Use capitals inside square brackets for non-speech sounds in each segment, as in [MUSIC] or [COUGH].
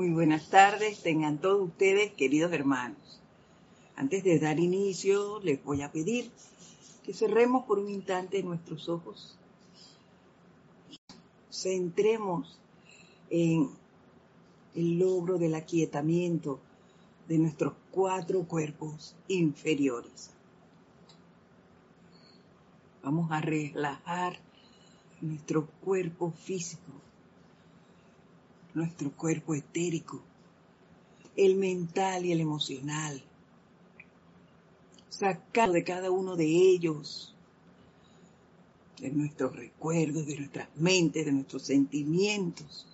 Muy buenas tardes, tengan todos ustedes, queridos hermanos. Antes de dar inicio, les voy a pedir que cerremos por un instante nuestros ojos. Centremos en el logro del aquietamiento de nuestros cuatro cuerpos inferiores. Vamos a relajar nuestro cuerpo físico, nuestro cuerpo etérico, el mental y el emocional. Sacar de cada uno de ellos, de nuestros recuerdos, de nuestras mentes, de nuestros sentimientos,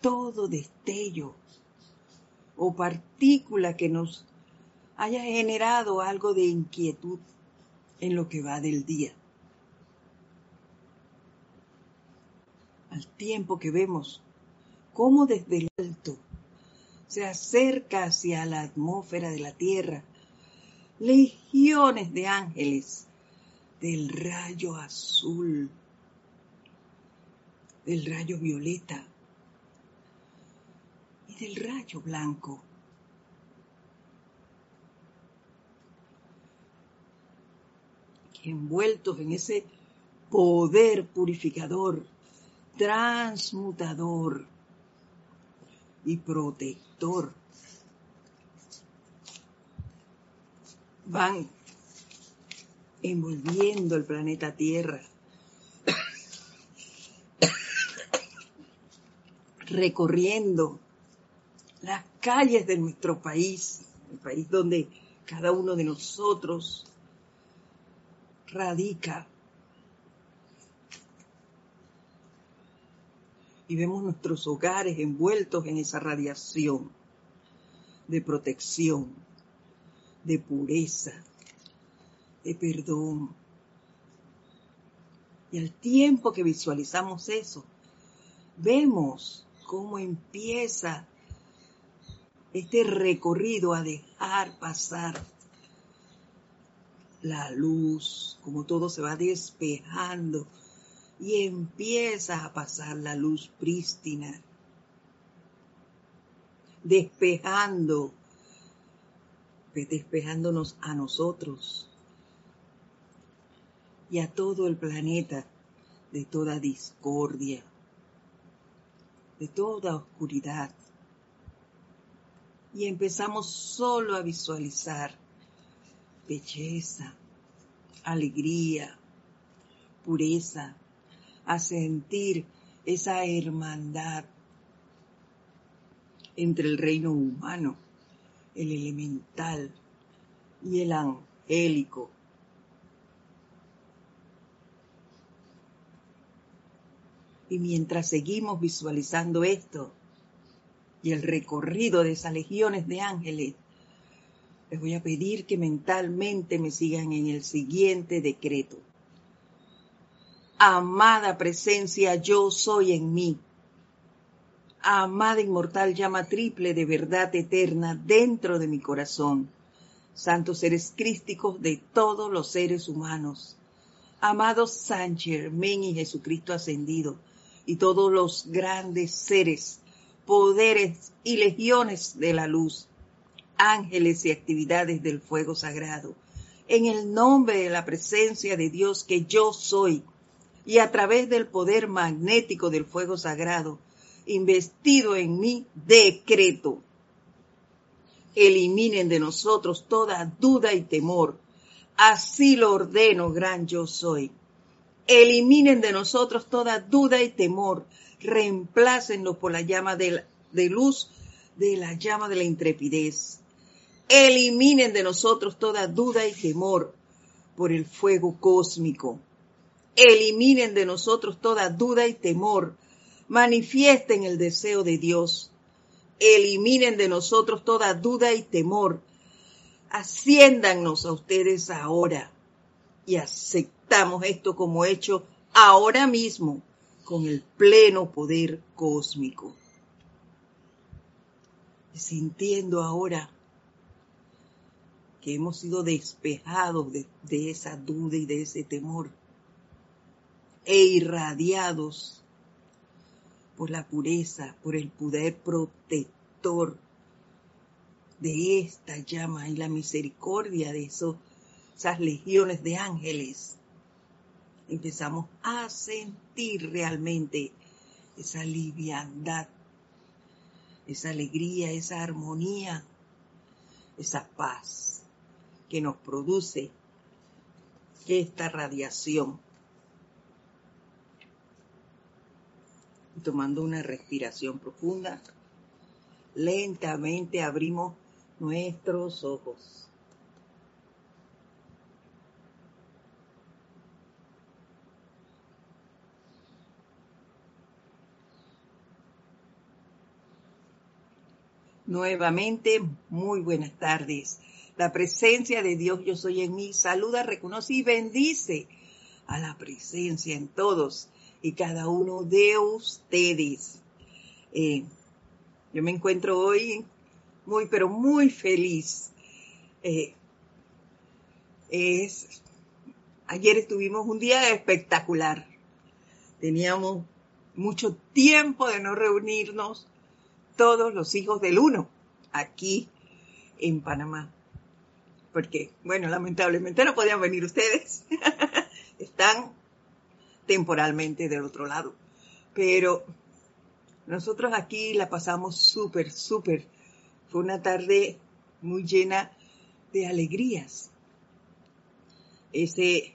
todo destello o partícula que nos haya generado algo de inquietud en lo que va del día. Al tiempo que vemos cómo desde el alto se acerca hacia la atmósfera de la Tierra legiones de ángeles del rayo azul, del rayo violeta y del rayo blanco. envueltos en ese poder purificador, transmutador y protector. Van envolviendo el planeta Tierra, recorriendo las calles de nuestro país, el país donde cada uno de nosotros radica. Y vemos nuestros hogares envueltos en esa radiación de protección, de pureza, de perdón. Y al tiempo que visualizamos eso, vemos cómo empieza este recorrido a dejar pasar la luz, como todo se va despejando y empieza a pasar la luz prístina, despejando, despejándonos a nosotros y a todo el planeta de toda discordia, de toda oscuridad. Y empezamos solo a visualizar belleza, alegría, pureza, a sentir esa hermandad entre el reino humano, el elemental y el angélico. Y mientras seguimos visualizando esto y el recorrido de esas legiones de ángeles, les voy a pedir que mentalmente me sigan en el siguiente decreto. Amada presencia, yo soy en mí. Amada inmortal llama triple de verdad eterna dentro de mi corazón. Santos seres crísticos de todos los seres humanos. Amados San Germán y Jesucristo ascendido y todos los grandes seres, poderes y legiones de la luz ángeles y actividades del fuego sagrado. En el nombre de la presencia de Dios que yo soy y a través del poder magnético del fuego sagrado, investido en mí, decreto. Eliminen de nosotros toda duda y temor. Así lo ordeno, gran yo soy. Eliminen de nosotros toda duda y temor. Reemplácenlo por la llama de, de luz de la llama de la intrepidez eliminen de nosotros toda duda y temor por el fuego cósmico. Eliminen de nosotros toda duda y temor. Manifiesten el deseo de Dios. Eliminen de nosotros toda duda y temor. Asciéndanos a ustedes ahora y aceptamos esto como hecho ahora mismo con el pleno poder cósmico. Sintiendo ahora que hemos sido despejados de, esa duda y de ese temor e irradiados por la pureza, por el poder protector de esta llama y la misericordia de esas legiones de ángeles. Empezamos a sentir realmente esa liviandad, esa alegría, esa armonía, esa paz que nos produce esta radiación. Tomando una respiración profunda, lentamente abrimos nuestros ojos. Nuevamente, muy buenas tardes. La presencia de Dios yo soy en mí. Saluda, reconoce y bendice a la presencia en todos y cada uno de ustedes. Eh, yo me encuentro hoy muy, pero muy feliz. Eh, es, ayer estuvimos un día espectacular. Teníamos mucho tiempo de no reunirnos todos los hijos del uno aquí en Panamá. Porque, bueno, lamentablemente no podían venir ustedes. [LAUGHS] Están temporalmente del otro lado. Pero nosotros aquí la pasamos súper, súper. Fue una tarde muy llena de alegrías. Ese,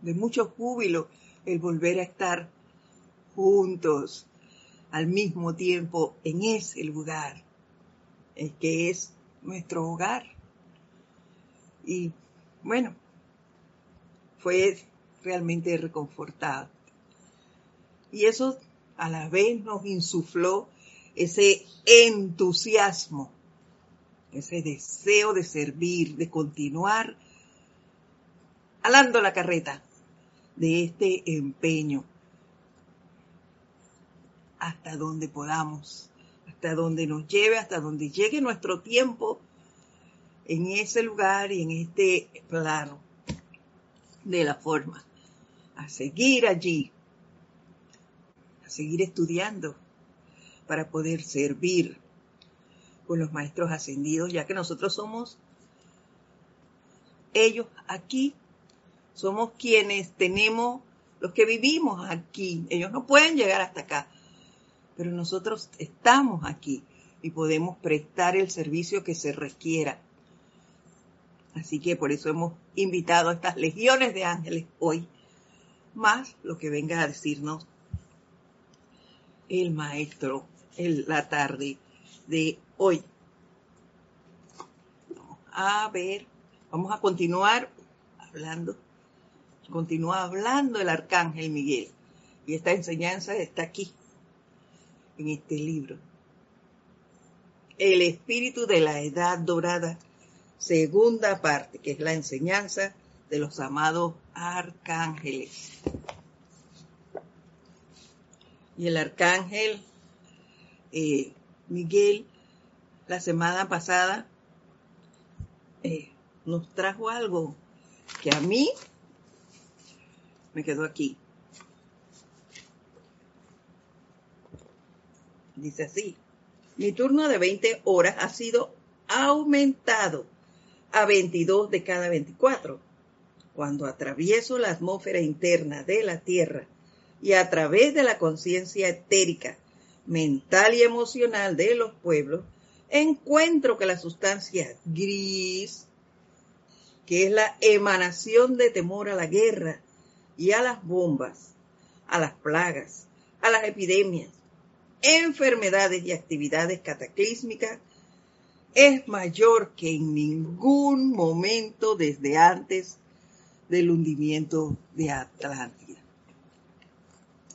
de mucho júbilo, el volver a estar juntos al mismo tiempo en ese lugar, el que es nuestro hogar. Y bueno, fue realmente reconfortado. Y eso a la vez nos insufló ese entusiasmo, ese deseo de servir, de continuar alando la carreta de este empeño hasta donde podamos, hasta donde nos lleve, hasta donde llegue nuestro tiempo en ese lugar y en este plano de la forma a seguir allí, a seguir estudiando para poder servir con los maestros ascendidos, ya que nosotros somos ellos aquí, somos quienes tenemos, los que vivimos aquí, ellos no pueden llegar hasta acá, pero nosotros estamos aquí y podemos prestar el servicio que se requiera. Así que por eso hemos invitado a estas legiones de ángeles hoy más lo que venga a decirnos el maestro en la tarde de hoy. a ver, vamos a continuar hablando, continúa hablando el arcángel Miguel. Y esta enseñanza está aquí, en este libro. El espíritu de la edad dorada, segunda parte, que es la enseñanza de los amados arcángeles. Y el arcángel eh, Miguel, la semana pasada, eh, nos trajo algo que a mí me quedó aquí. Dice así, mi turno de 20 horas ha sido aumentado a 22 de cada 24 cuando atravieso la atmósfera interna de la Tierra y a través de la conciencia etérica, mental y emocional de los pueblos, encuentro que la sustancia gris, que es la emanación de temor a la guerra y a las bombas, a las plagas, a las epidemias, enfermedades y actividades cataclísmicas, es mayor que en ningún momento desde antes del hundimiento de Atlántida.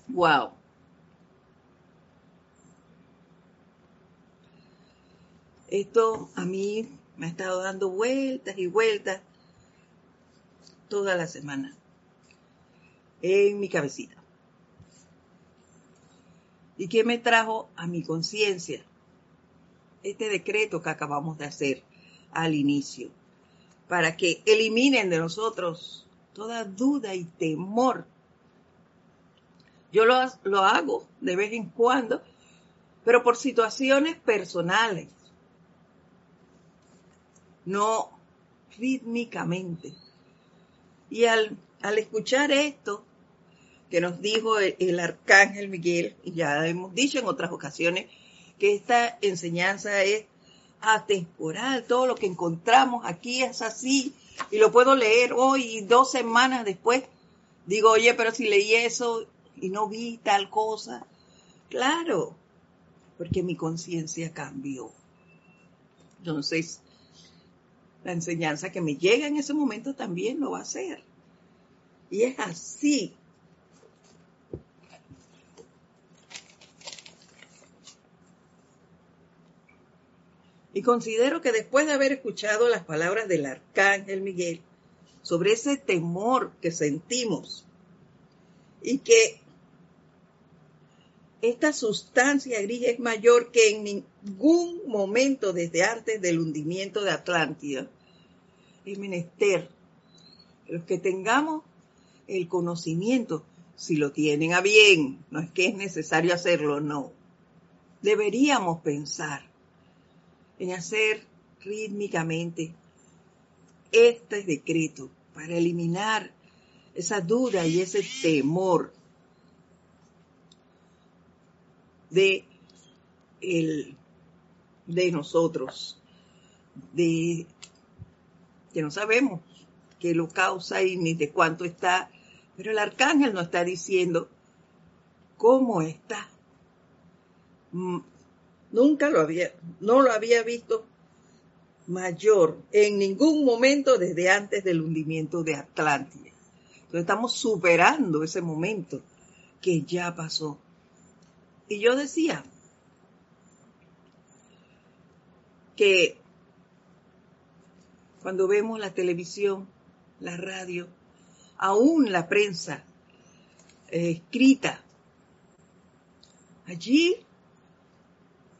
¡Wow! Esto a mí me ha estado dando vueltas y vueltas toda la semana en mi cabecita. ¿Y qué me trajo a mi conciencia? Este decreto que acabamos de hacer al inicio, para que eliminen de nosotros toda duda y temor Yo lo, lo hago de vez en cuando, pero por situaciones personales, no rítmicamente. Y al, al escuchar esto que nos dijo el, el, arcángel Miguel, y ya hemos dicho en otras ocasiones que esta enseñanza es atemporal, todo lo que encontramos aquí es así, y lo puedo leer hoy y dos semanas después digo, oye, pero si leí eso y no vi tal cosa, claro, porque mi conciencia cambió. Entonces, la enseñanza que me llega en ese momento también lo va a hacer. Y es así. Y considero que después de haber escuchado las palabras del arcángel Miguel sobre ese temor que sentimos y que esta sustancia gris es mayor que en ningún momento desde antes del hundimiento de Atlántida. Es menester los que tengamos el conocimiento, si lo tienen a bien, no es que es necesario hacerlo, no. Deberíamos pensar en hacer rítmicamente este decreto para eliminar esa duda y ese temor de, el, de nosotros, de que no sabemos qué lo causa y ni de cuánto está, pero el arcángel nos está diciendo cómo está. Nunca lo había, no lo había visto mayor en ningún momento desde antes del hundimiento de Atlántida. Entonces estamos superando ese momento que ya pasó. Y yo decía que cuando vemos la televisión, la radio, aún la prensa eh, escrita, allí,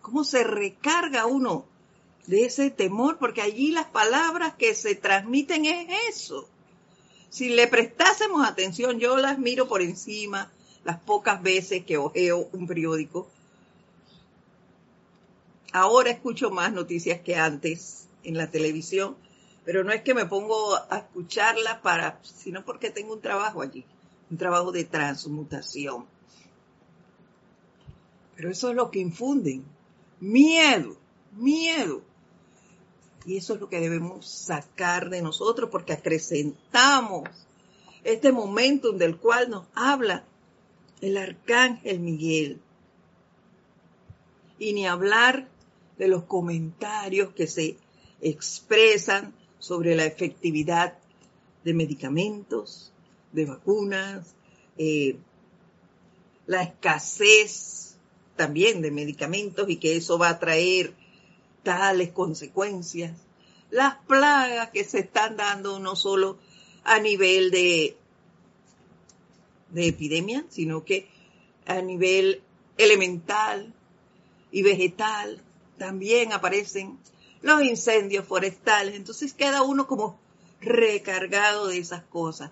¿cómo se recarga uno de ese temor? Porque allí las palabras que se transmiten es eso. Si le prestásemos atención, yo las miro por encima, las pocas veces que ojeo un periódico. Ahora escucho más noticias que antes en la televisión, pero no es que me pongo a escucharlas para, sino porque tengo un trabajo allí, un trabajo de transmutación. Pero eso es lo que infunden, miedo, miedo. Y eso es lo que debemos sacar de nosotros porque acrecentamos este momento del cual nos habla el arcángel Miguel. Y ni hablar de los comentarios que se expresan sobre la efectividad de medicamentos, de vacunas, eh, la escasez también de medicamentos y que eso va a traer tales consecuencias, las plagas que se están dando no solo a nivel de de epidemia, sino que a nivel elemental y vegetal también aparecen los incendios forestales. Entonces queda uno como recargado de esas cosas.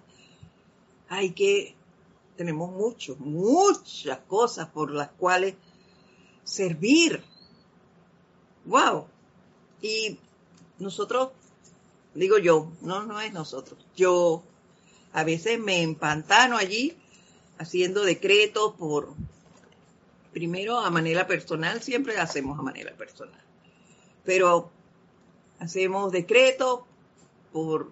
Hay que, tenemos mucho, muchas cosas por las cuales servir. Wow. Y nosotros, digo yo, no, no es nosotros. Yo a veces me empantano allí haciendo decretos por, primero a manera personal, siempre hacemos a manera personal, pero hacemos decretos por,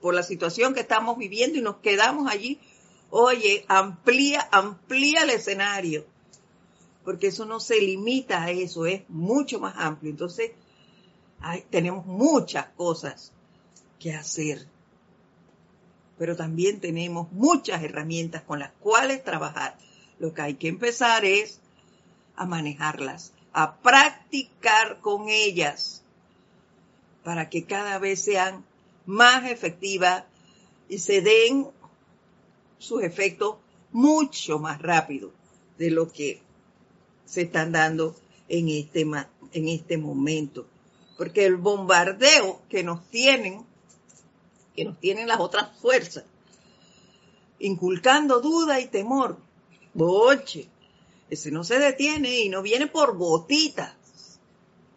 por la situación que estamos viviendo y nos quedamos allí. Oye, amplía, amplía el escenario, porque eso no se limita a eso, es mucho más amplio. Entonces, tenemos muchas cosas que hacer pero también tenemos muchas herramientas con las cuales trabajar. Lo que hay que empezar es a manejarlas, a practicar con ellas para que cada vez sean más efectivas y se den sus efectos mucho más rápido de lo que se están dando en este, en este momento. Porque el bombardeo que nos tienen que nos tienen las otras fuerzas, inculcando duda y temor. Boche, ese no se detiene y no viene por gotitas.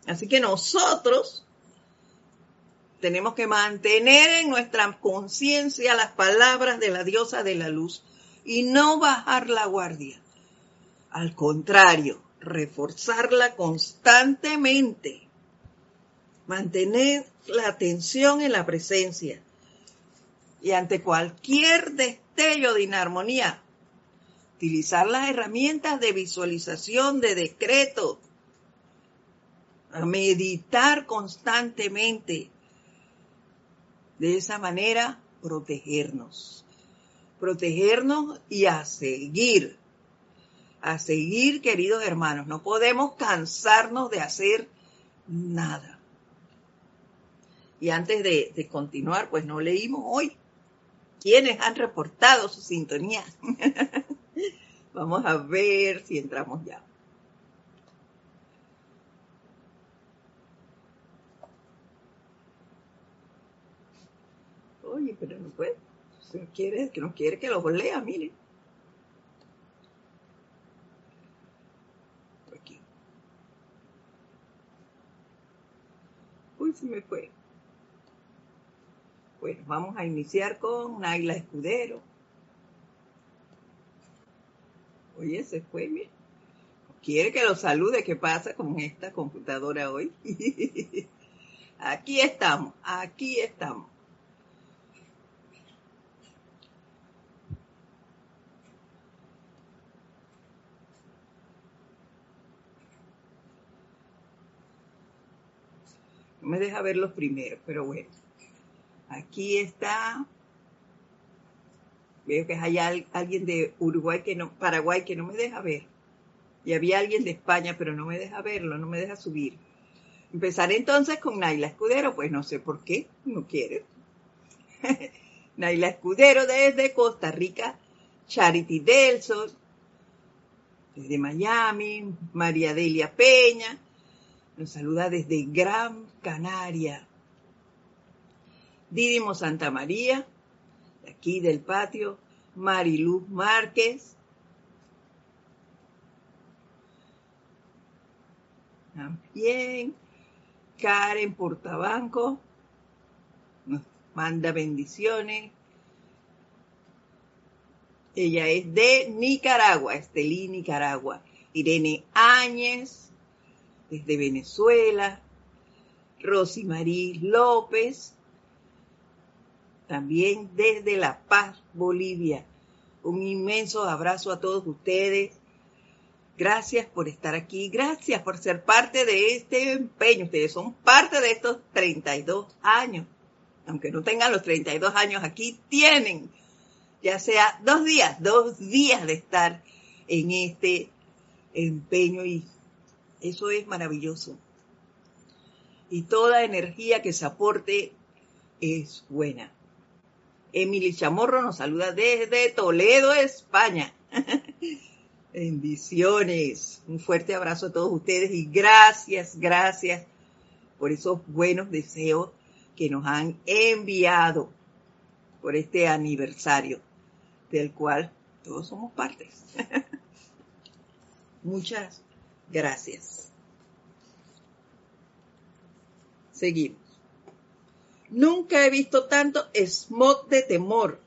Así que nosotros tenemos que mantener en nuestra conciencia las palabras de la diosa de la luz y no bajar la guardia. Al contrario, reforzarla constantemente. Mantener la atención en la presencia. Y ante cualquier destello de inarmonía, utilizar las herramientas de visualización, de decreto, a meditar constantemente. De esa manera, protegernos. Protegernos y a seguir. A seguir, queridos hermanos. No podemos cansarnos de hacer nada. Y antes de, continuar, pues no leímos hoy quiénes han reportado su sintonía. [LAUGHS] Vamos a ver si entramos ya. Oye, pero no puede. Quiere, que no quiere que los lea, miren. Aquí. Uy, se me fue. Bueno, vamos a iniciar con Naila Escudero. Oye, se fue, mira. Quiere que lo salude, ¿qué pasa con esta computadora hoy? [LAUGHS] aquí estamos, aquí estamos. No me deja ver los primeros, pero bueno. Aquí está. Veo que hay alguien de Uruguay que no, Paraguay que no me deja ver. Y había alguien de España, pero no me deja verlo, no me deja subir. Empezaré entonces con Naila Escudero, pues no sé por qué, no quiere. [LAUGHS] Naila Escudero desde Costa Rica, Charity Delson, desde Miami, María Delia Peña, nos saluda desde Gran Canaria. Didimo Santa María, de aquí del patio, Mariluz Márquez. También Karen Portabanco nos manda bendiciones. Ella es de Nicaragua, Estelí, Nicaragua. Irene Áñez, desde Venezuela. Rosy López, también desde La Paz, Bolivia. Un inmenso abrazo a todos ustedes. Gracias por estar aquí, gracias por ser parte de este empeño. Ustedes son parte de estos 32 años. Aunque no tengan los 32 años aquí, tienen ya sea dos días, dos días de estar en este empeño y eso es maravilloso. Y toda energía que se aporte es buena. Emily Chamorro nos saluda desde Toledo, España. [LAUGHS] Bendiciones. Un fuerte abrazo a todos ustedes y gracias, gracias por esos buenos deseos que nos han enviado por este aniversario del cual todos somos partes. [LAUGHS] Muchas gracias. Seguimos. Nunca he visto tanto smog de temor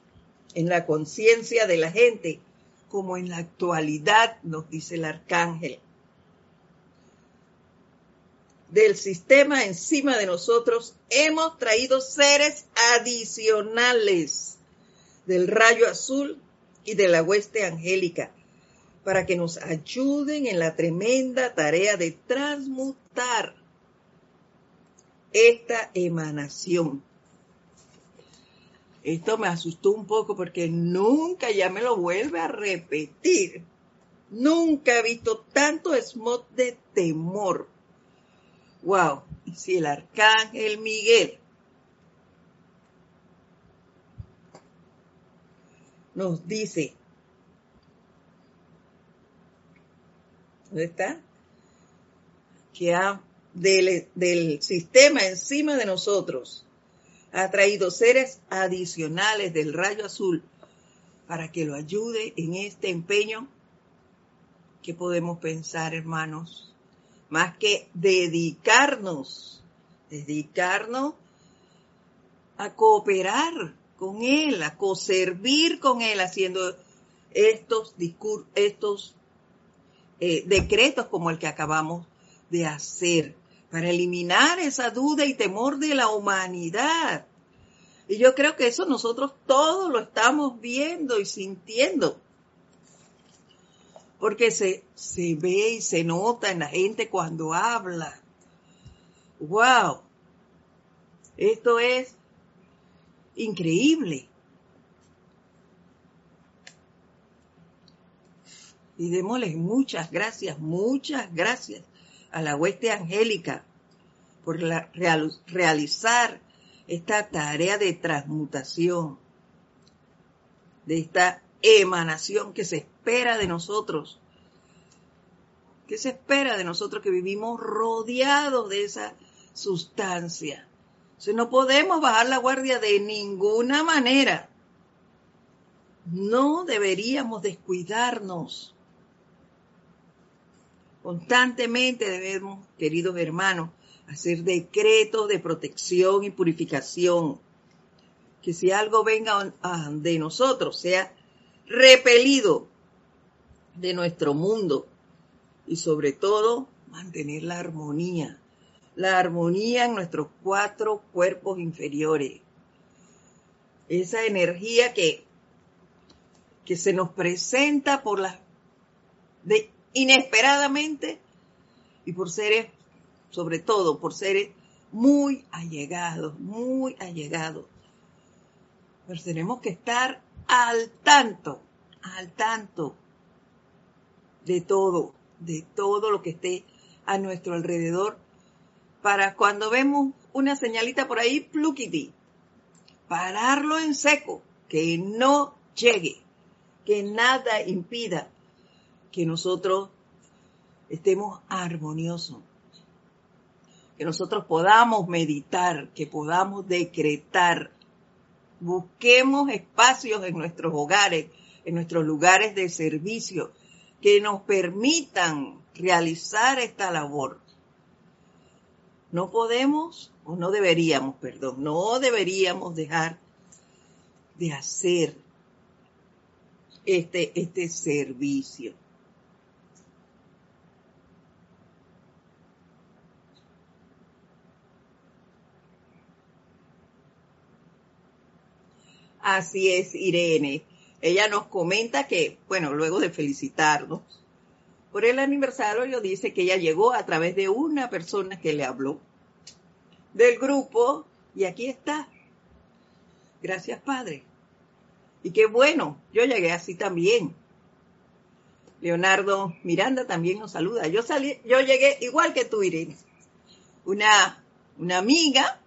en la conciencia de la gente como en la actualidad, nos dice el arcángel. Del sistema encima de nosotros hemos traído seres adicionales del rayo azul y de la hueste angélica para que nos ayuden en la tremenda tarea de transmutar esta emanación. Esto me asustó un poco porque nunca, ya me lo vuelve a repetir, nunca he visto tanto smog de temor. Wow, si el arcángel Miguel nos dice, ¿dónde está? Que ha del, sistema encima de nosotros ha traído seres adicionales del rayo azul para que lo ayude en este empeño. ¿Qué podemos pensar, hermanos? Más que dedicarnos, dedicarnos a cooperar con Él, a coservir con Él, haciendo estos, estos eh, decretos como el que acabamos de hacer, para eliminar esa duda y temor de la humanidad. Y yo creo que eso nosotros todos lo estamos viendo y sintiendo. Porque se, se ve y se nota en la gente cuando habla. ¡Wow! Esto es increíble. Y démosle muchas gracias, muchas gracias a la hueste angélica por realizar esta tarea de transmutación, de esta emanación que se espera de nosotros, que se espera de nosotros que vivimos rodeados de esa sustancia. O no podemos bajar la guardia de ninguna manera. No deberíamos descuidarnos. Constantemente debemos, queridos hermanos, hacer decretos de protección y purificación. Que si algo venga de nosotros, sea repelido de nuestro mundo. Y sobre todo, mantener la armonía. La armonía en nuestros cuatro cuerpos inferiores. Esa energía que, que se nos presenta por la, de, inesperadamente y por seres sobre todo por seres muy allegados, muy allegados. Pero tenemos que estar al tanto, al tanto de todo, de todo lo que esté a nuestro alrededor, para cuando vemos una señalita por ahí, pluquiti, pararlo en seco, que no llegue, que nada impida que nosotros estemos armoniosos que nosotros podamos meditar, que podamos decretar. Busquemos espacios en nuestros hogares, en nuestros lugares de servicio, que nos permitan realizar esta labor. No podemos, o no deberíamos, perdón, no deberíamos dejar de hacer este, este servicio. Así es, Irene. Ella nos comenta que, bueno, luego de felicitarnos por el aniversario, dice que ella llegó a través de una persona que le habló del grupo y aquí está. Gracias, Padre. Y qué bueno, yo llegué así también. Leonardo Miranda también nos saluda. Yo salí, yo llegué igual que tú, Irene. Una, una amiga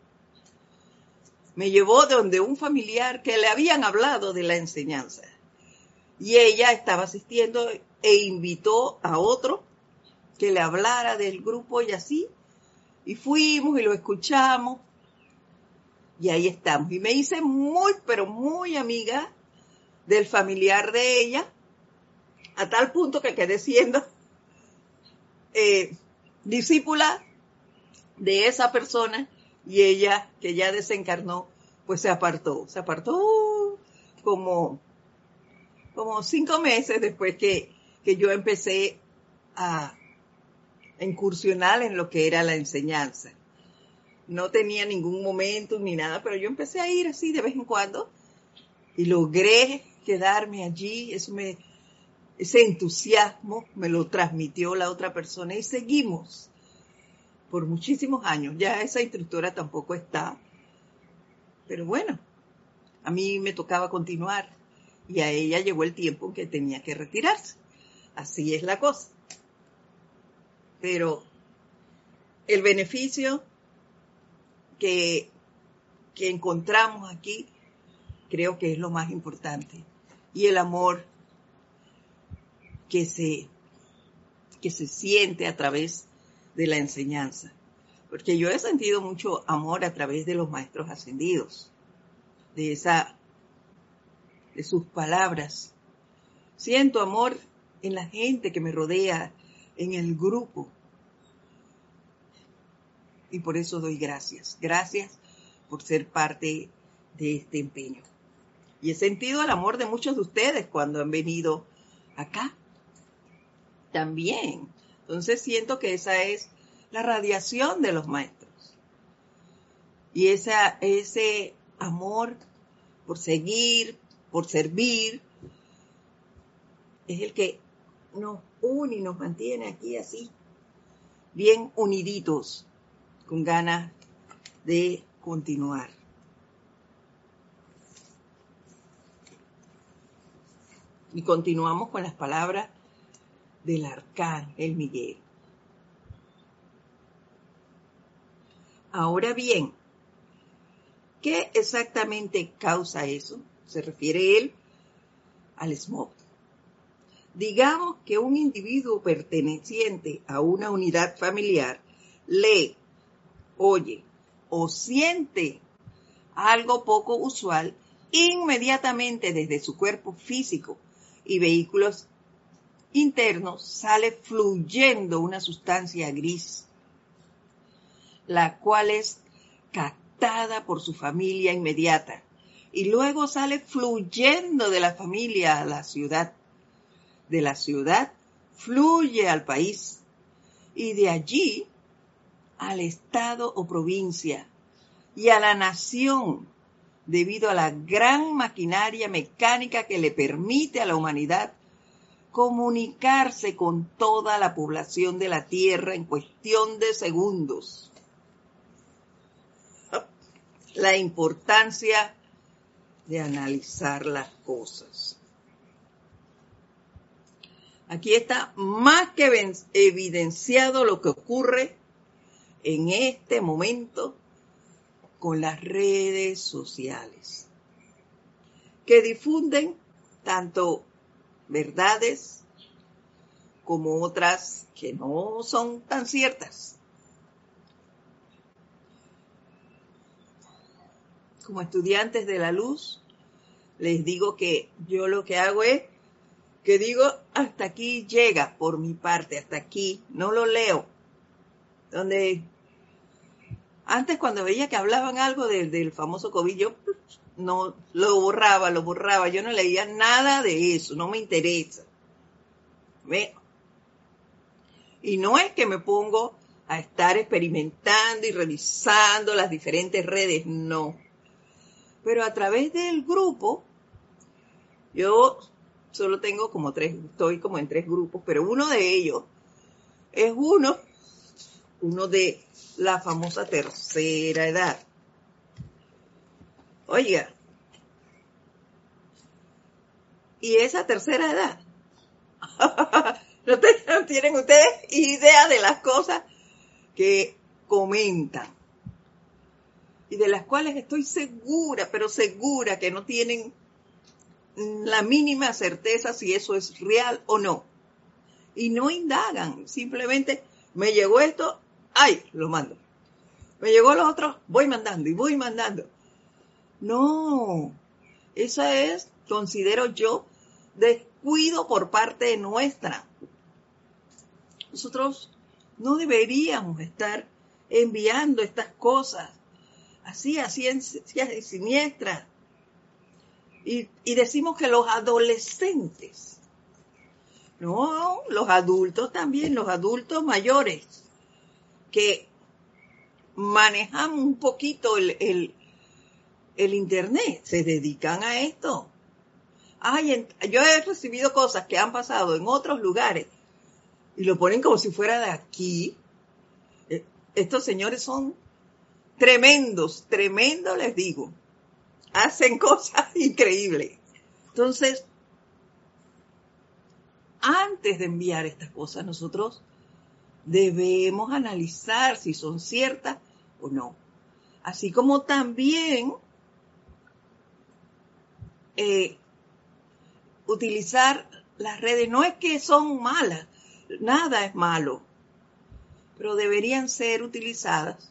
me llevó donde un familiar que le habían hablado de la enseñanza. Y ella estaba asistiendo e invitó a otro que le hablara del grupo y así. Y fuimos y lo escuchamos. Y ahí estamos. Y me hice muy, pero muy amiga del familiar de ella, a tal punto que quedé siendo eh, discípula de esa persona y ella, que ya desencarnó, pues se apartó. Se apartó como, como cinco meses después que, que yo empecé a incursionar en lo que era la enseñanza. No tenía ningún momento ni nada, pero yo empecé a ir así de vez en cuando y logré quedarme allí. Eso me, ese entusiasmo me lo transmitió la otra persona y seguimos por muchísimos años. Ya esa instructora tampoco está. Pero bueno, a mí me tocaba continuar y a ella llegó el tiempo que tenía que retirarse. Así es la cosa. Pero el beneficio que, que encontramos aquí creo que es lo más importante. Y el amor que se, que se siente a través de la enseñanza. Porque yo he sentido mucho amor a través de los maestros ascendidos, de esa, de sus palabras. Siento amor en la gente que me rodea, en el grupo. Y por eso doy gracias. Gracias por ser parte de este empeño. Y he sentido el amor de muchos de ustedes cuando han venido acá. También. Entonces siento que esa es la radiación de los maestros. Y ese amor por seguir, por servir, es el que nos une y nos mantiene aquí así, bien uniditos, con ganas de continuar. Y continuamos con las palabras del arcángel Miguel. Ahora bien, ¿qué exactamente causa eso? Se refiere él al smog. Digamos que un individuo perteneciente a una unidad familiar lee, oye o siente algo poco usual inmediatamente desde su cuerpo físico y vehículos internos sale fluyendo una sustancia gris, la cual es captada por su familia inmediata y luego sale fluyendo de la familia a la ciudad. De la ciudad fluye al país y de allí al estado o provincia y a la nación debido a la gran maquinaria mecánica que le permite a la humanidad comunicarse con toda la población de la Tierra en cuestión de segundos. La importancia de analizar las cosas. Aquí está más que evidenciado lo que ocurre en este momento con las redes sociales, que difunden tanto verdades como otras que no son tan ciertas. Como estudiantes de la luz, les digo que yo lo que hago es que digo, hasta aquí llega por mi parte, hasta aquí, no lo leo. Donde antes cuando veía que hablaban algo del, famoso COVID, yo no lo borraba, lo borraba, yo no leía nada de eso, no me interesa. Y no es que me pongo a estar experimentando y revisando las diferentes redes, no. Pero a través del grupo, yo solo tengo como tres, estoy como en tres grupos, pero uno de ellos es uno, uno de la famosa tercera edad. Oiga, y esa tercera edad, [LAUGHS] no tienen ustedes idea de las cosas que comentan y de las cuales estoy segura, pero segura que no tienen la mínima certeza si eso es real o no. Y no indagan, simplemente me llegó esto, ay, lo mando. Me llegó lo otro, voy mandando y voy mandando. No, esa es, considero yo, descuido por parte nuestra. Nosotros no deberíamos estar enviando estas cosas así, así en siniestras. Y, y decimos que los adolescentes, no, los adultos también, los adultos mayores, que manejamos un poquito el, el, Internet, se dedican a esto. Ay, yo he recibido cosas que han pasado en otros lugares y lo ponen como si fuera de aquí. Eh, estos señores son tremendos, tremendos les digo. Hacen cosas [LAUGHS] increíbles. Entonces, antes de enviar estas cosas, nosotros debemos analizar si son ciertas o no. Así como también eh, utilizar las redes. No es que son malas, nada es malo, pero deberían ser utilizadas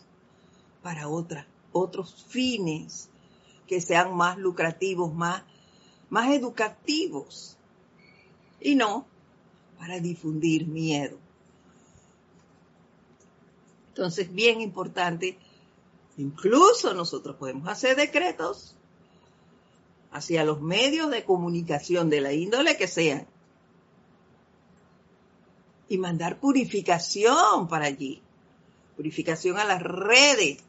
para otras, otros fines que sean más lucrativos, más más educativos y no para difundir miedo. Entonces, bien importante, incluso nosotros podemos hacer decretos hacia los medios de comunicación de la índole que sean y mandar purificación para allí, purificación a las redes,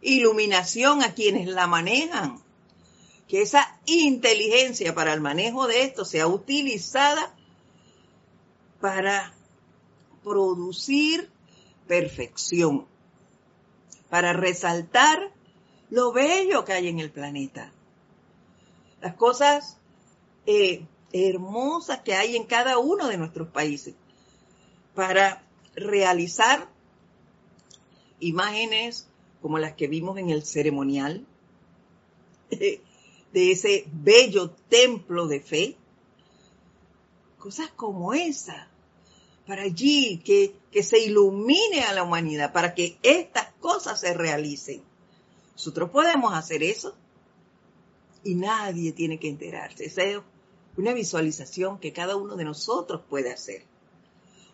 iluminación a quienes la manejan, que esa inteligencia para el manejo de esto sea utilizada para producir perfección, para resaltar lo bello que hay en el planeta, las cosas eh, hermosas que hay en cada uno de nuestros países, para realizar imágenes como las que vimos en el ceremonial, [LAUGHS] de ese bello templo de fe, cosas como esa, para allí que, que se ilumine a la humanidad, para que estas cosas se realicen. Nosotros podemos hacer eso y nadie tiene que enterarse. Esa es una visualización que cada uno de nosotros puede hacer.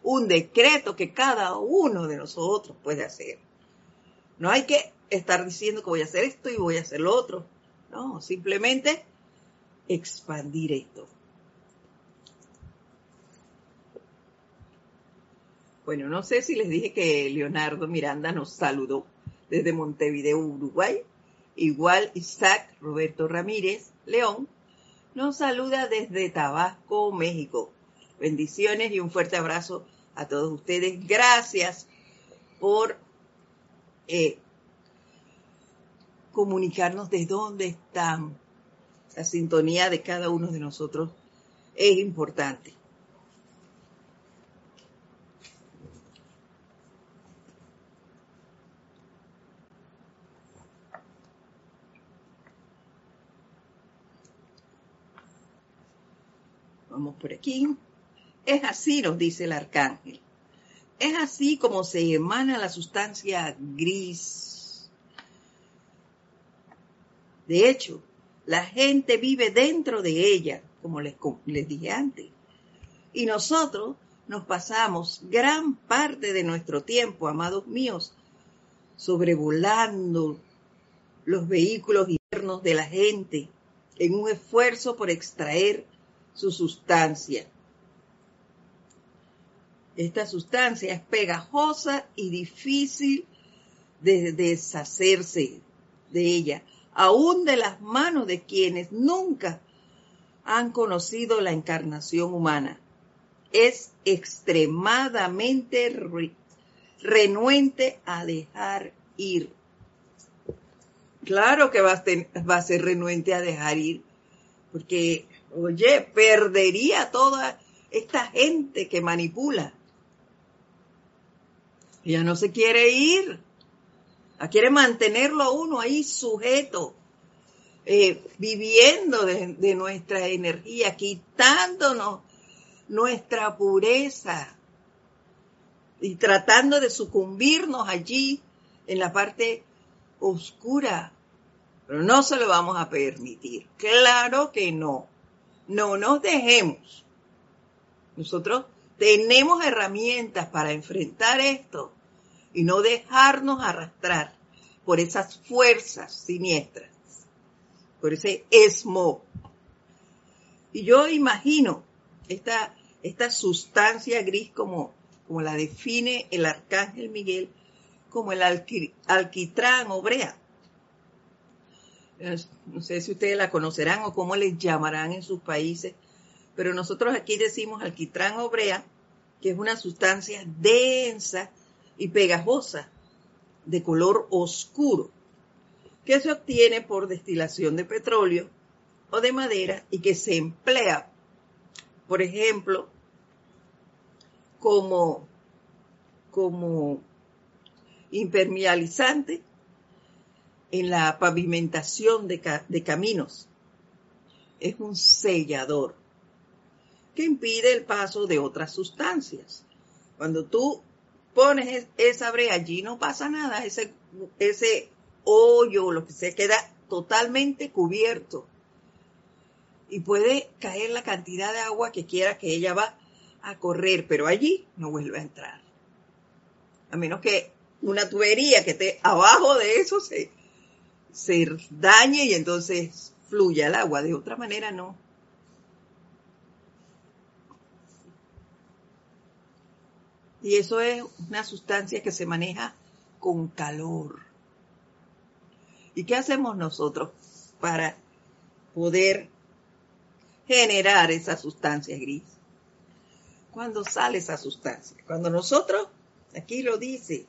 Un decreto que cada uno de nosotros puede hacer. No hay que estar diciendo que voy a hacer esto y voy a hacer lo otro. No, simplemente expandir esto. Bueno, no sé si les dije que Leonardo Miranda nos saludó desde Montevideo, Uruguay. Igual Isaac Roberto Ramírez León nos saluda desde Tabasco, México. Bendiciones y un fuerte abrazo a todos ustedes. Gracias por eh, comunicarnos de dónde están. La sintonía de cada uno de nosotros es importante. Vamos por aquí. Es así, nos dice el arcángel. Es así como se emana la sustancia gris. De hecho, la gente vive dentro de ella, como les, dije antes. Y nosotros nos pasamos gran parte de nuestro tiempo, amados míos, sobrevolando los vehículos internos de la gente en un esfuerzo por extraer su sustancia. Esta sustancia es pegajosa y difícil de deshacerse de ella, aún de las manos de quienes nunca han conocido la encarnación humana. Es extremadamente renuente a dejar ir. Claro que va a, va a ser renuente a dejar ir, porque Oye, perdería toda esta gente que manipula. Ya no se quiere ir. quiere mantenerlo uno ahí sujeto, eh, viviendo de, de nuestra energía, quitándonos nuestra pureza y tratando de sucumbirnos allí en la parte oscura. Pero no se lo vamos a permitir. Claro que no. No nos dejemos. Nosotros tenemos herramientas para enfrentar esto y no dejarnos arrastrar por esas fuerzas siniestras, por ese esmo. Y yo imagino esta, esta sustancia gris como, como la define el arcángel Miguel, como el alquitrán o brea no sé si ustedes la conocerán o cómo les llamarán en sus países, pero nosotros aquí decimos alquitrán obrea, que es una sustancia densa y pegajosa, de color oscuro, que se obtiene por destilación de petróleo o de madera y que se emplea, por ejemplo, como, como impermeabilizante en la pavimentación de, caminos. Es un sellador que impide el paso de otras sustancias. Cuando tú pones esa brea allí no pasa nada, ese, ese hoyo, lo que se queda totalmente cubierto. y puede caer la cantidad de agua que quiera que ella va a correr, pero allí no vuelve a entrar. A menos que una tubería que esté abajo de eso se, se dañe y entonces fluya el agua. De otra manera no. Y eso es una sustancia que se maneja con calor. ¿Y qué hacemos nosotros para poder generar esa sustancia gris? Cuando sale esa sustancia. Cuando nosotros, aquí lo dice,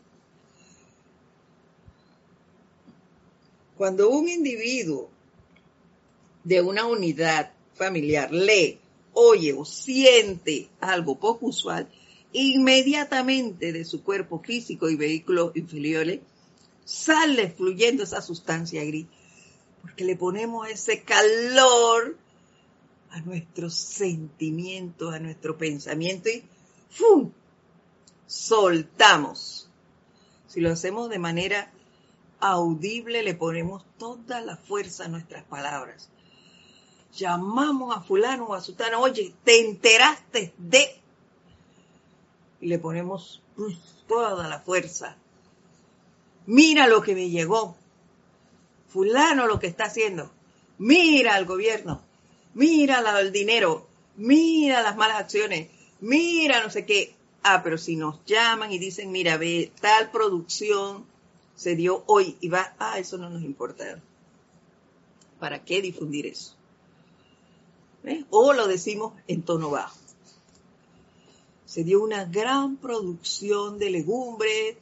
cuando un individuo de una unidad familiar lee, oye o siente algo poco usual, inmediatamente de su cuerpo físico y vehículos inferiores sale fluyendo esa sustancia gris, porque le ponemos ese calor a nuestros sentimientos, a nuestro pensamiento y ¡fum! soltamos. Si lo hacemos de manera audible, le ponemos toda la fuerza a nuestras palabras. Llamamos a fulano o a sutano, oye, ¿te enteraste de y le ponemos toda la fuerza. Mira lo que me llegó. Fulano lo que está haciendo. Mira al gobierno. Mira el dinero. Mira las malas acciones. Mira no sé qué. Ah, pero si nos llaman y dicen, mira, ve, tal producción se dio hoy y va, ah, eso no nos importa. ¿Para qué difundir eso? O lo decimos en tono bajo se dio una gran producción de legumbres,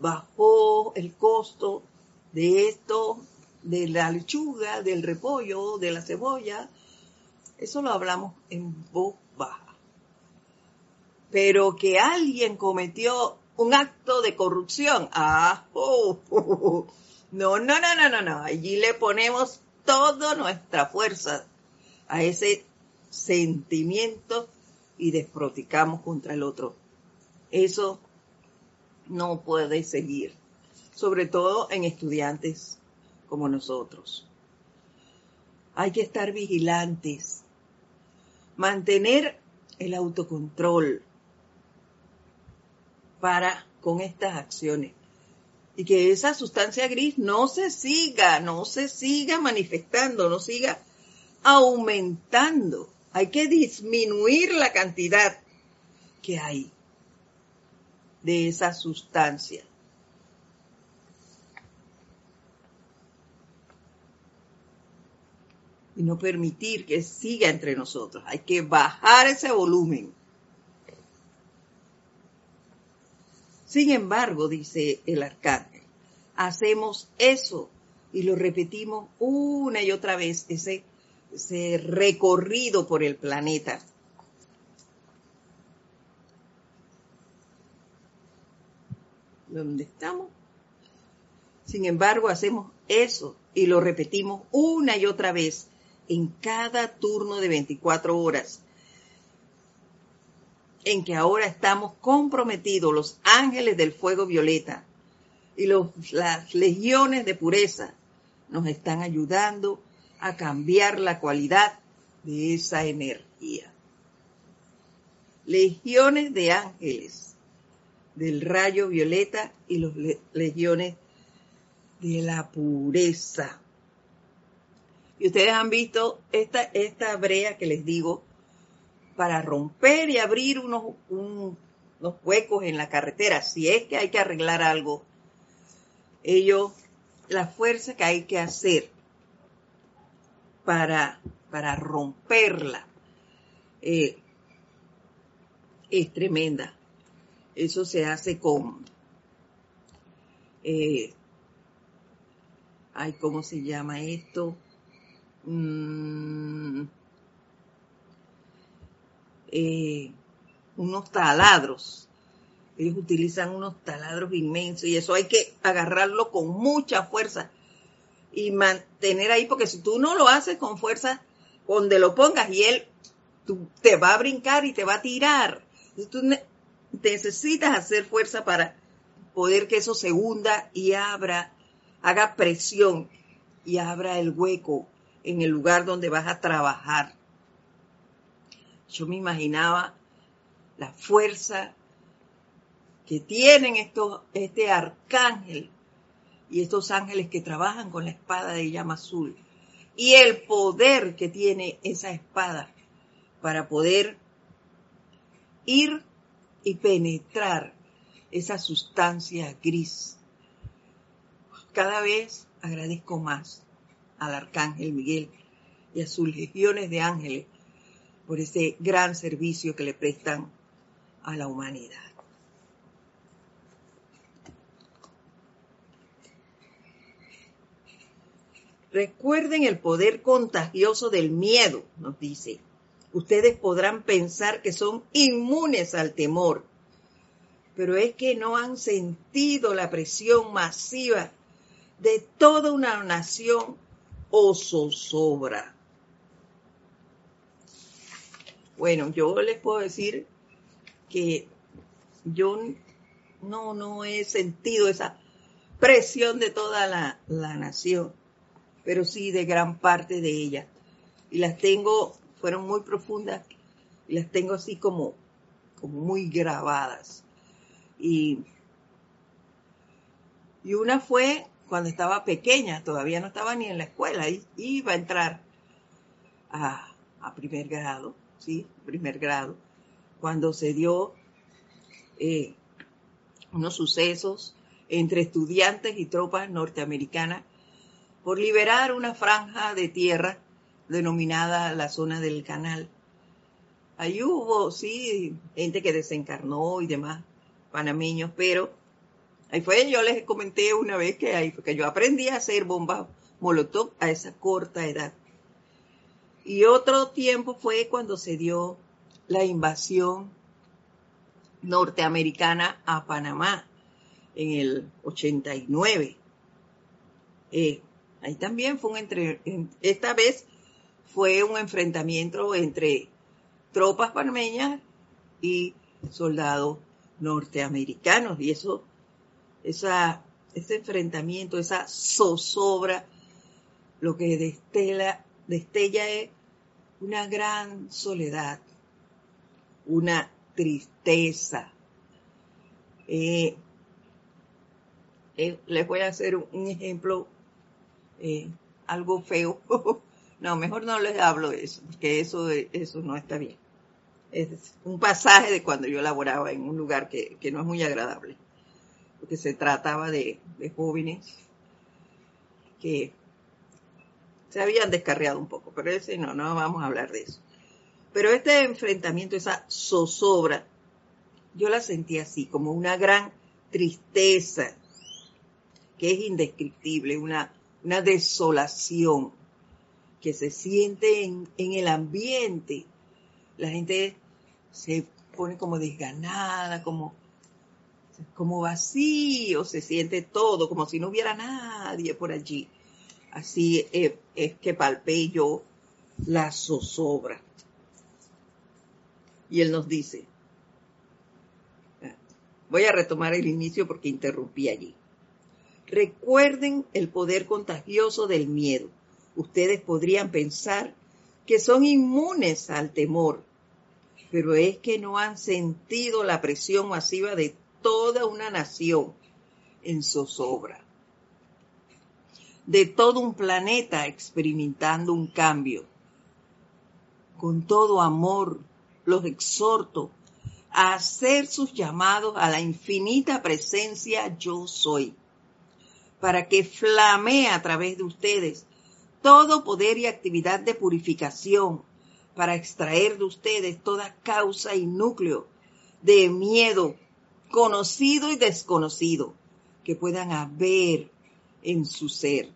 bajó el costo de esto, de la lechuga, del repollo, de la cebolla. Eso lo hablamos en voz baja. Pero que alguien cometió un acto de corrupción. Ah, oh, no, no, no, no, no, no. Allí le ponemos toda nuestra fuerza a ese sentimiento y desproticamos contra el otro. Eso no puede seguir, sobre todo en estudiantes como nosotros. Hay que estar vigilantes, mantener el autocontrol para con estas acciones y que esa sustancia gris no se siga, no se siga manifestando, no siga aumentando hay que disminuir la cantidad que hay de esa sustancia. Y no permitir que siga entre nosotros. Hay que bajar ese volumen. Sin embargo, dice el arcángel, hacemos eso y lo repetimos una y otra vez, ese ese recorrido por el planeta. ¿Dónde estamos? Sin embargo, hacemos eso y lo repetimos una y otra vez en cada turno de 24 horas en que ahora estamos comprometidos los ángeles del fuego violeta y las legiones de pureza nos están ayudando a cambiar la cualidad de esa energía. Legiones de ángeles del rayo violeta y los legiones de la pureza. Y ustedes han visto esta, esta brea que les digo para romper y abrir unos, unos huecos en la carretera. Si es que hay que arreglar algo, ellos, la fuerza que hay que hacer para, para romperla eh, es tremenda. Eso se hace con, eh, ay, ¿cómo se llama esto? Mm, eh, unos taladros. Ellos utilizan unos taladros inmensos y eso hay que agarrarlo con mucha fuerza y mantener ahí, porque si tú no lo haces con fuerza, donde lo pongas y él tú, te va a brincar y te va a tirar. tú necesitas hacer fuerza para poder que eso se hunda y abra, haga presión y abra el hueco en el lugar donde vas a trabajar. Yo me imaginaba la fuerza que tienen estos, este arcángel y estos ángeles que trabajan con la espada de llama azul y el poder que tiene esa espada para poder ir y penetrar esa sustancia gris. Cada vez agradezco más al arcángel Miguel y a sus legiones de ángeles por ese gran servicio que le prestan a la humanidad. Recuerden el poder contagioso del miedo, nos dice. Ustedes podrán pensar que son inmunes al temor, pero es que no han sentido la presión masiva de toda una nación o zozobra. Bueno, yo les puedo decir que yo no, no he sentido esa presión de toda la, la nación, pero sí de gran parte de ella. Y las tengo, fueron muy profundas, y las tengo así como, como muy grabadas. Y, y una fue cuando estaba pequeña, todavía no estaba ni en la escuela, y iba a entrar a, a primer grado, ¿sí? Primer grado, cuando se dio eh, unos sucesos entre estudiantes y tropas norteamericanas por liberar una franja de tierra denominada la zona del canal. Ahí hubo, sí, gente que desencarnó y demás, panameños, pero ahí fue, yo les comenté una vez que ahí, yo aprendí a hacer bombas molotov a esa corta edad. Y otro tiempo fue cuando se dio la invasión norteamericana a Panamá en el 89. Eh, ahí también fue un entre, esta vez fue un enfrentamiento entre tropas panameñas y soldados norteamericanos y eso, esa, ese enfrentamiento, esa zozobra, lo que destela, destella es una gran soledad, una tristeza. Eh, eh, les voy a hacer un ejemplo, eh, algo feo. [LAUGHS] no, mejor no les hablo de eso, porque eso, eso no está bien. Es un pasaje de cuando yo laboraba en un lugar que, no es muy agradable, porque se trataba de, de jóvenes que se habían descarriado un poco, pero ese no, no vamos a hablar de eso. Pero este enfrentamiento, esa zozobra, yo la sentí así, como una gran tristeza, que es indescriptible, una, una desolación que se siente en, el ambiente. La gente se pone como desganada, como, como vacío, se siente todo, como si no hubiera nadie por allí. Así es, es que palpé yo la zozobra. Y él nos dice, voy a retomar el inicio porque interrumpí allí. Recuerden el poder contagioso del miedo. Ustedes podrían pensar que son inmunes al temor, pero es que no han sentido la presión masiva de toda una nación en zozobra, de todo un planeta experimentando un cambio. Con todo amor, los exhorto a hacer sus llamados a la infinita presencia yo soy, para que flamee a través de ustedes todo poder y actividad de purificación, para extraer de ustedes toda causa y núcleo de miedo conocido y desconocido que puedan haber en su ser.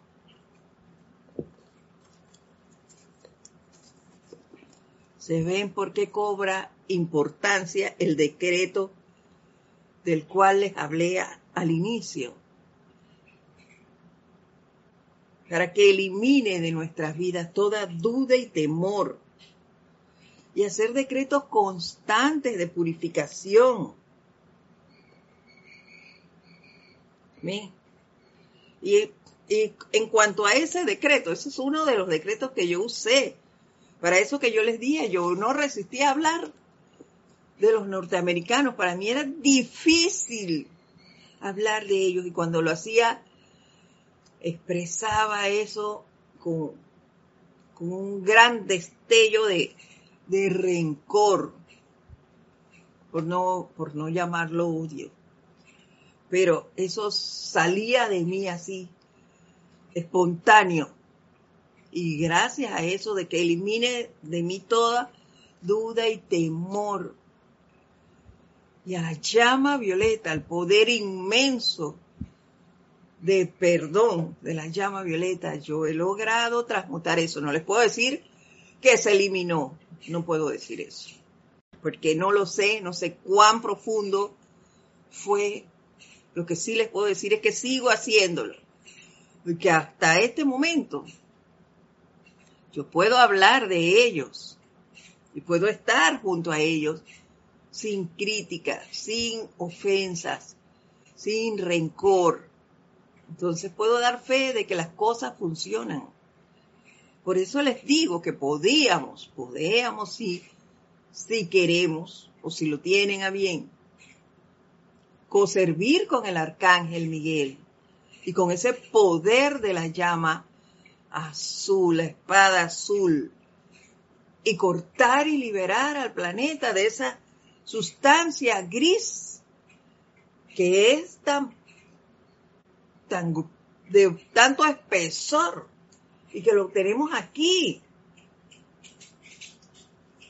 se ven por qué cobra importancia el decreto del cual les hablé al inicio, para que elimine de nuestras vidas toda duda y temor y hacer decretos constantes de purificación. Y Y en cuanto a ese decreto, ese es uno de los decretos que yo usé. Para eso que yo les dije, yo no resistí a hablar de los norteamericanos. Para mí era difícil hablar de ellos y cuando lo hacía expresaba eso con, con un gran destello de, de rencor, por no, por no llamarlo odio. Pero eso salía de mí así, espontáneo. Y gracias a eso de que elimine de mí toda duda y temor. Y a la llama violeta, al poder inmenso de perdón de la llama violeta, yo he logrado transmutar eso. No les puedo decir que se eliminó, no puedo decir eso, porque no lo sé, no sé cuán profundo fue. Lo que sí les puedo decir es que sigo haciéndolo, porque hasta este momento yo puedo hablar de ellos y puedo estar junto a ellos sin crítica, sin ofensas, sin rencor. Entonces puedo dar fe de que las cosas funcionan. Por eso les digo que podíamos, podíamos si, si queremos o si lo tienen a bien, coservir con el arcángel Miguel y con ese poder de la llama azul, la espada azul, y cortar y liberar al planeta de esa sustancia gris que es tan, de tanto espesor y que lo tenemos aquí.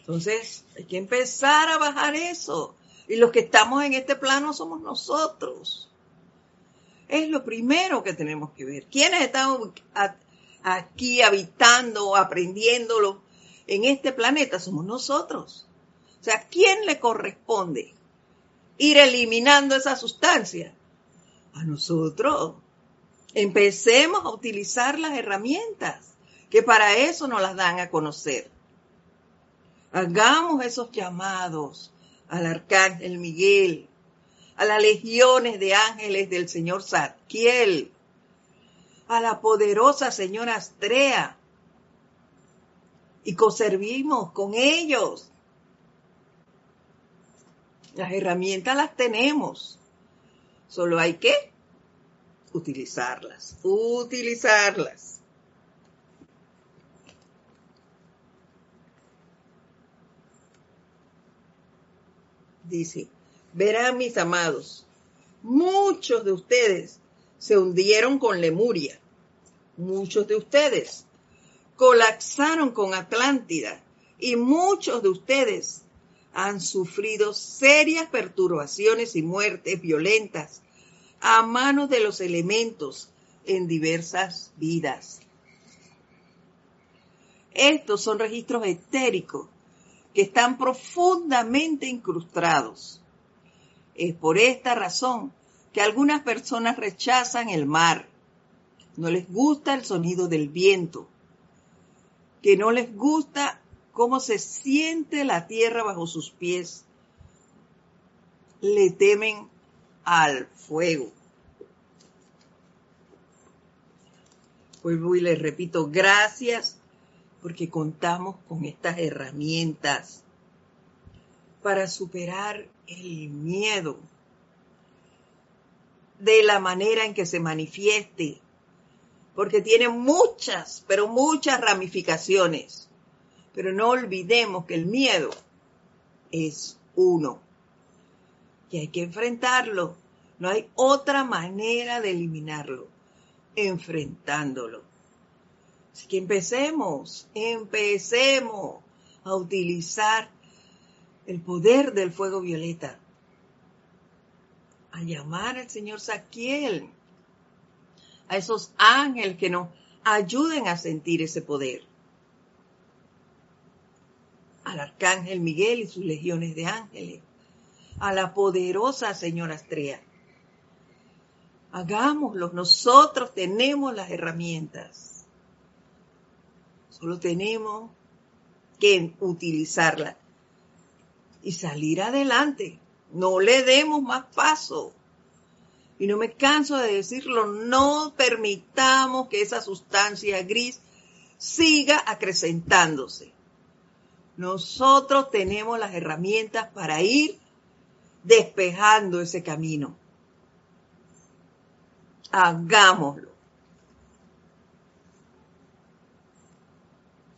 Entonces, hay que empezar a bajar eso. Y los que estamos en este plano somos nosotros. Es lo primero que tenemos que ver. ¿Quiénes están aquí habitando aprendiéndolo en este planeta? Somos nosotros. O sea, ¿a quién le corresponde ir eliminando esa sustancia? A nosotros. Empecemos a utilizar las herramientas que para eso nos las dan a conocer. Hagamos esos llamados al arcángel Miguel, a las legiones de ángeles del señor Zadkiel, a la poderosa señora Astrea, y conservimos con ellos. Las herramientas las tenemos, solo hay que utilizarlas, utilizarlas. Dice, verán mis amados, muchos de ustedes se hundieron con Lemuria, muchos de ustedes colapsaron con Atlántida y muchos de ustedes han sufrido serias perturbaciones y muertes violentas a manos de los elementos en diversas vidas. Estos son registros etéricos que están profundamente incrustados. Es por esta razón que algunas personas rechazan el mar, no les gusta el sonido del viento, que no les gusta cómo se siente la tierra bajo sus pies, le temen al fuego. Vuelvo y les repito, gracias porque contamos con estas herramientas para superar el miedo de la manera en que se manifieste, porque tiene muchas, pero muchas ramificaciones. Pero no olvidemos que el miedo es uno y hay que enfrentarlo. No hay otra manera de eliminarlo, enfrentándolo. Así que empecemos, empecemos a utilizar el poder del fuego violeta, a llamar al Señor Saquiel, a esos ángeles que nos ayuden a sentir ese poder, al Arcángel Miguel y sus legiones de ángeles, a la poderosa señora Astrea. Hagámoslo, nosotros tenemos las herramientas. Solo tenemos que utilizarlas y salir adelante. No le demos más paso. Y no me canso de decirlo, no permitamos que esa sustancia gris siga acrecentándose. Nosotros tenemos las herramientas para ir despejando ese camino. Hagámoslo.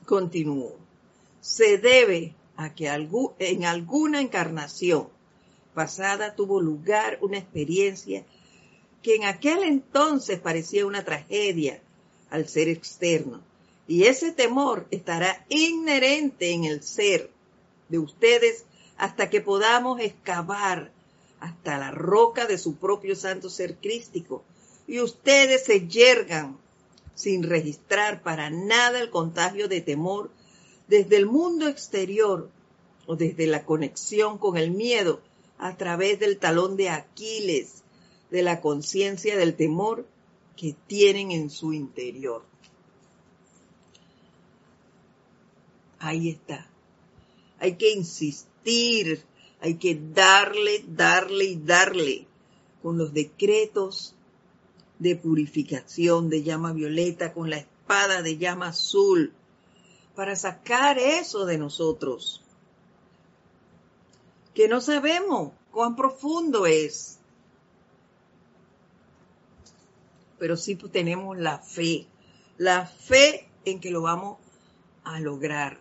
Continúo. Se debe a que en alguna encarnación pasada tuvo lugar una experiencia que en aquel entonces parecía una tragedia al ser externo. Y ese temor estará inherente en el ser de ustedes hasta que podamos excavar hasta la roca de su propio santo ser crístico y ustedes se yergan sin registrar para nada el contagio de temor desde el mundo exterior o desde la conexión con el miedo a través del talón de Aquiles de la conciencia del temor que tienen en su interior. Ahí está. Hay que insistir, hay que darle, darle y darle con los decretos de purificación de llama violeta, con la espada de llama azul, para sacar eso de nosotros, que no sabemos cuán profundo es, pero sí tenemos la fe, la fe en que lo vamos a lograr,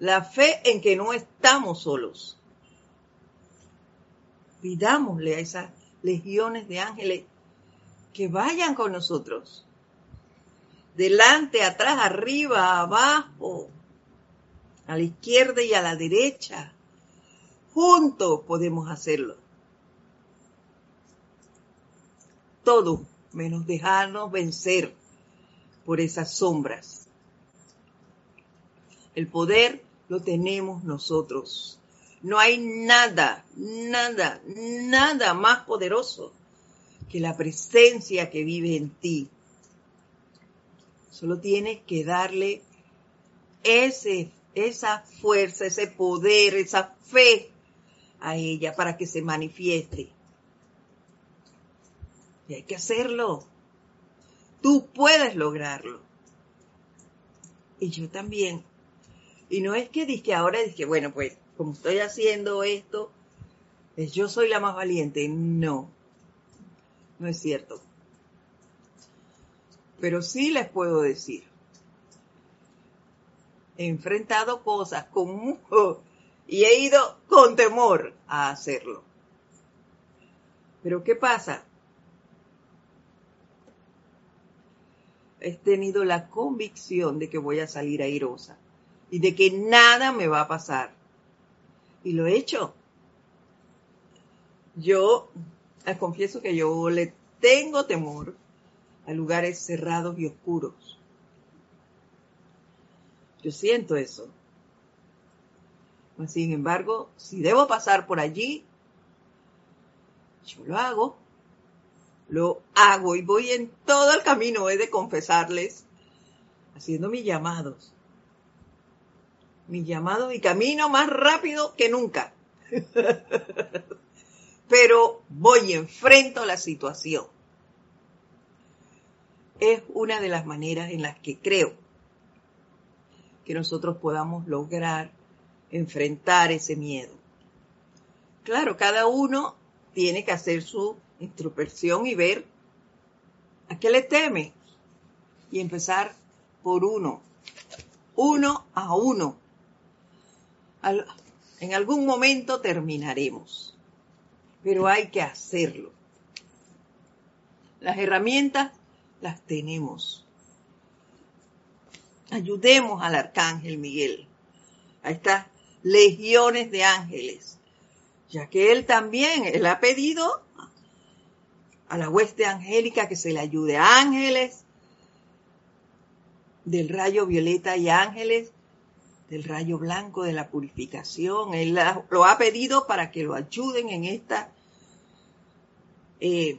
la fe en que no estamos solos. Pidámosle a esas legiones de ángeles que vayan con nosotros. Delante, atrás, arriba, abajo, a la izquierda y a la derecha. Juntos podemos hacerlo. Todo menos dejarnos vencer por esas sombras. El poder lo tenemos nosotros. No hay nada, nada, nada más poderoso que la presencia que vive en ti. Solo tienes que darle ese, esa fuerza, ese poder, esa fe a ella para que se manifieste. Y hay que hacerlo. Tú puedes lograrlo. Y yo también. Y no es que dije ahora, dije, bueno, pues como estoy haciendo esto, pues yo soy la más valiente. No no es cierto. Pero sí les puedo decir, he enfrentado cosas con y he ido con temor a hacerlo. Pero ¿qué pasa? He tenido la convicción de que voy a salir airosa y de que nada me va a pasar. Y lo he hecho. Yo confieso que yo le tengo temor a lugares cerrados y oscuros. Yo siento eso. Sin embargo, si debo pasar por allí, yo lo hago. Lo hago y voy en todo el camino, he de confesarles, haciendo mis llamados. Mis llamados y camino más rápido que nunca. [LAUGHS] pero voy y enfrento la situación. Es una de las maneras en las que creo que nosotros podamos lograr enfrentar ese miedo. Claro, cada uno tiene que hacer su introspección y ver a qué le teme y empezar por uno, uno a uno. en algún momento terminaremos pero hay que hacerlo. Las herramientas las tenemos. Ayudemos al arcángel Miguel, a estas legiones de ángeles, ya que él también, él ha pedido a la hueste angélica que se le ayude. Ángeles del rayo violeta y ángeles del rayo blanco de la purificación. Él lo ha pedido para que lo ayuden en esta eh,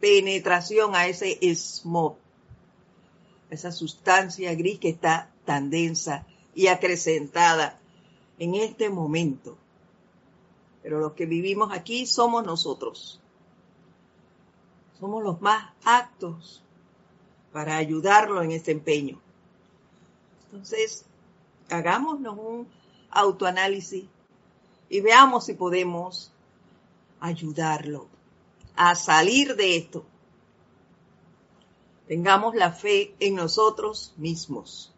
penetración a ese smog, esa sustancia gris que está tan densa y acrecentada en este momento. Pero los que vivimos aquí somos nosotros. somos los más aptos para ayudarlo en ese empeño. Entonces, hagámonos un autoanálisis y veamos si podemos ayudarlo a salir de esto. Tengamos la fe en nosotros mismos.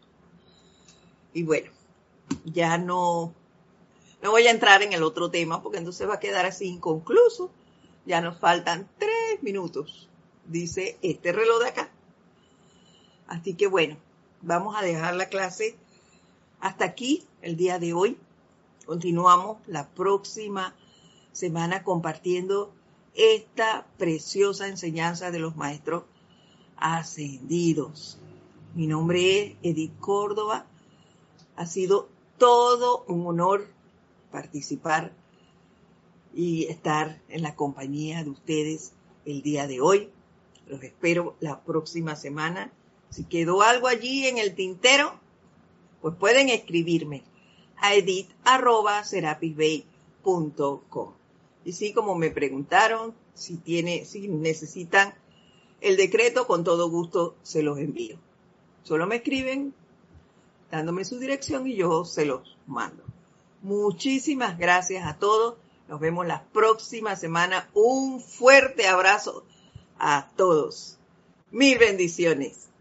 Y bueno, ya no, no voy a entrar en el otro tema porque entonces va a quedar así inconcluso. Ya nos faltan tres minutos, dice este reloj de acá. Así que bueno, vamos a dejar la clase hasta aquí el día de hoy. Continuamos la próxima semana compartiendo esta preciosa enseñanza de los maestros ascendidos. Mi nombre es Edith Córdoba. Ha sido todo un honor participar y estar en la compañía de ustedes el día de hoy. Los espero la próxima semana. Si quedó algo allí en el tintero, pues pueden escribirme a edit.serapisbay.com. Y sí, como me preguntaron si tiene, si necesitan el decreto, con todo gusto se los envío. Solo me escriben dándome su dirección y yo se los mando. Muchísimas gracias a todos. Nos vemos la próxima semana. Un fuerte abrazo a todos. Mil bendiciones.